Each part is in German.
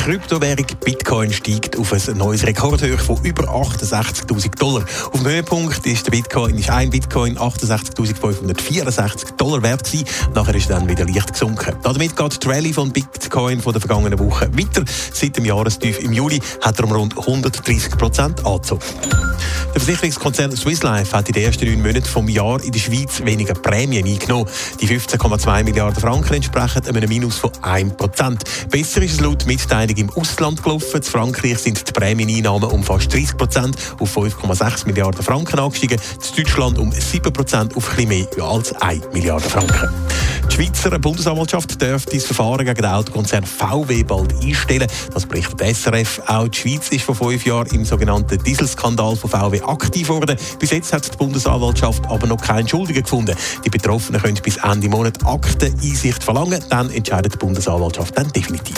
Kryptowährung Bitcoin steigt auf ein neues Rekordhöch von über 68.000 Dollar. Auf dem Höhepunkt ist der Bitcoin, ist ein Bitcoin 68.564 Dollar wert gewesen. Nachher ist er dann wieder leicht gesunken. Damit geht die Rallye von Bitcoin von der vergangenen Woche weiter. Seit dem Jahrestief im Juli hat er um rund 130 Prozent angezogen. Der Versicherungskonzern Swiss Life hat in den ersten neun Monaten vom Jahr in der Schweiz weniger Prämien eingenommen. Die 15,2 Milliarden Franken entsprechen einem Minus von 1 Prozent. Besser ist es laut Mitteilung im Ausland gelaufen. In Frankreich sind die Prämieneinnahmen um fast 30 Prozent auf 5,6 Milliarden Franken angestiegen. In Deutschland um 7 Prozent auf etwas mehr als 1 Milliarde Franken. Schweizer Bundesanwaltschaft dürfte das Verfahren gegen den Autokonzern VW bald einstellen. Das berichtet SRF. Auch die Schweiz ist vor fünf Jahren im sogenannten Dieselskandal von VW aktiv geworden. Bis jetzt hat die Bundesanwaltschaft aber noch keinen Schuldigen gefunden. Die Betroffenen können bis Ende Monat Akteneinsicht verlangen. Dann entscheidet die Bundesanwaltschaft dann definitiv.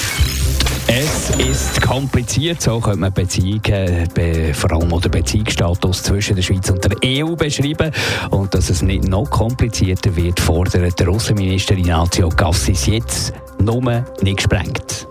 Es ist kompliziert, so könnte man Beziehungen, be, vor allem oder Beziehungsstatus zwischen der Schweiz und der EU beschreiben. Und dass es nicht noch komplizierter wird, fordert der Außenminister Ignazio Cassis jetzt nur nicht gesprengt.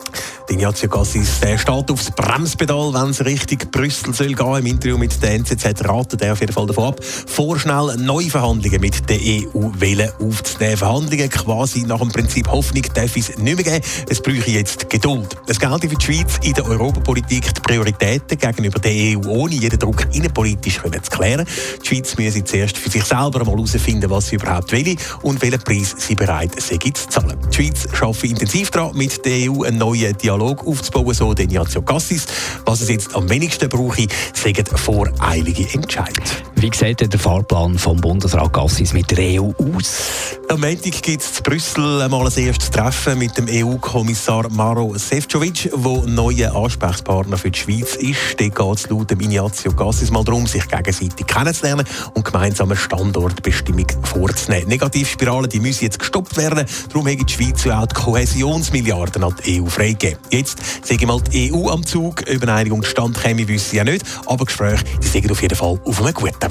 Ignazio Cassis der steht aufs Bremspedal, wenn es Richtung Brüssel soll gehen. Im Interview mit der NZZ ratet er auf jeden Fall davon ab, vorschnell neue Verhandlungen mit der EU wählen aufzunehmen. Verhandlungen quasi nach dem Prinzip Hoffnung darf es nicht mehr geben. Es bräuchte jetzt Geduld. Es gilt für die Schweiz in der Europapolitik die Prioritäten gegenüber der EU ohne jeden Druck innenpolitisch zu klären. Die Schweiz müsse zuerst für sich selber einmal herausfinden, was sie überhaupt will und welchen Preis sie bereit sind zu zahlen. Die Schweiz arbeitet intensiv daran, mit der EU einen neuen Dialog Dialog aufzubauen, so Ignazio Cassis. Was es jetzt am wenigsten brauche, sagen voreilige Entscheidungen. Wie sieht der Fahrplan vom Bundesrat Cassis mit der EU aus? Am Montag gibt es in Brüssel einmal ein erstes Treffen mit dem EU-Kommissar Maro Sefcovic, der neuer Ansprechpartner für die Schweiz ist. Dort geht es laut dem Ignazio Cassis mal darum, sich gegenseitig kennenzulernen und gemeinsame Standortbestimmung vorzunehmen. Negativspiralen die müssen jetzt gestoppt werden. Darum hat die Schweiz auch die Kohäsionsmilliarden an die EU freigegeben. Jetzt sage mal die EU am Zug. Über eine Einigung stand käme, wissen sie ja nicht. Aber Gespräche die sind auf jeden Fall auf einem guten